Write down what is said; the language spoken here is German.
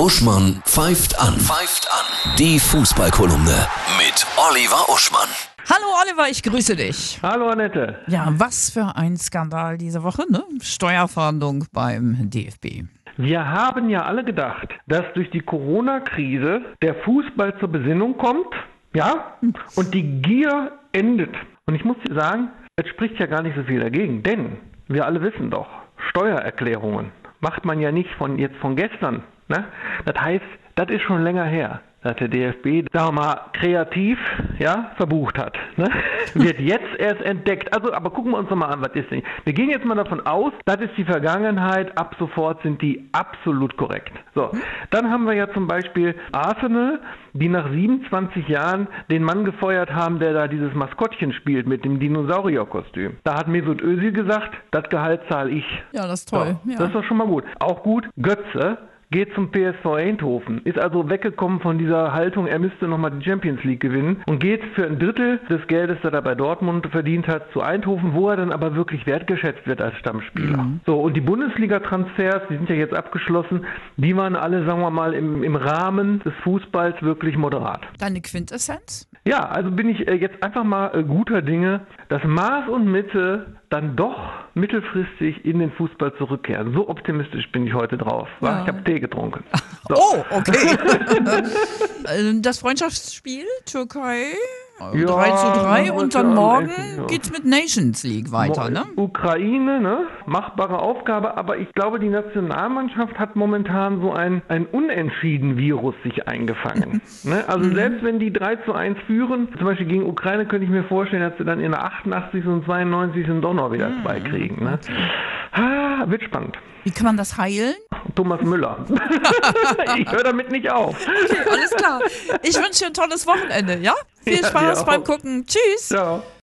Uschmann pfeift an. Pfeift an. Die Fußballkolumne mit Oliver Uschmann. Hallo Oliver, ich grüße dich. Hallo Annette. Ja, was für ein Skandal diese Woche, ne? Steuerfahndung beim DFB. Wir haben ja alle gedacht, dass durch die Corona-Krise der Fußball zur Besinnung kommt, ja, und die Gier endet. Und ich muss dir sagen, es spricht ja gar nicht so viel dagegen, denn wir alle wissen doch, Steuererklärungen macht man ja nicht von jetzt von gestern. Ne? Das heißt, das ist schon länger her dass der DFB, sagen wir mal, kreativ ja, verbucht hat. Ne? Wird jetzt erst entdeckt. Also, aber gucken wir uns doch mal an, was ist denn? Wir gehen jetzt mal davon aus, das ist die Vergangenheit, ab sofort sind die absolut korrekt. So, dann haben wir ja zum Beispiel Arsenal, die nach 27 Jahren den Mann gefeuert haben, der da dieses Maskottchen spielt mit dem Dinosaurierkostüm. Da hat Mesut Özil gesagt, das Gehalt zahle ich. Ja, das ist toll. So, ja. Das ist doch schon mal gut. Auch gut, Götze geht zum PSV Eindhoven, ist also weggekommen von dieser Haltung, er müsste nochmal die Champions League gewinnen und geht für ein Drittel des Geldes, das er bei Dortmund verdient hat, zu Eindhoven, wo er dann aber wirklich wertgeschätzt wird als Stammspieler. Mhm. So, und die Bundesliga-Transfers, die sind ja jetzt abgeschlossen, die waren alle, sagen wir mal, im, im Rahmen des Fußballs wirklich moderat. Deine Quintessenz? Ja, also bin ich äh, jetzt einfach mal äh, guter Dinge, dass Maß und Mitte dann doch mittelfristig in den Fußball zurückkehren. So optimistisch bin ich heute drauf. Ja. Ich habe Tee getrunken. So. Oh, okay. das Freundschaftsspiel Türkei ja, 3 zu 3 und dann morgen ja. geht's mit Nations League weiter, ne? Ukraine, ne? Machbare Aufgabe, aber ich glaube, die Nationalmannschaft hat momentan so ein, ein Unentschieden-Virus sich eingefangen. ne? Also mhm. selbst wenn die 3 zu 1 führen, zum Beispiel gegen Ukraine, könnte ich mir vorstellen, dass sie dann in der 88. und 92. doch noch wieder mhm. zwei kriegen. Ne? Ah, wird spannend. Wie kann man das heilen? Thomas Müller. ich höre damit nicht auf. Okay, alles klar. Ich wünsche dir ein tolles Wochenende, ja? Viel Spaß ja, beim Gucken. Tschüss. Ciao.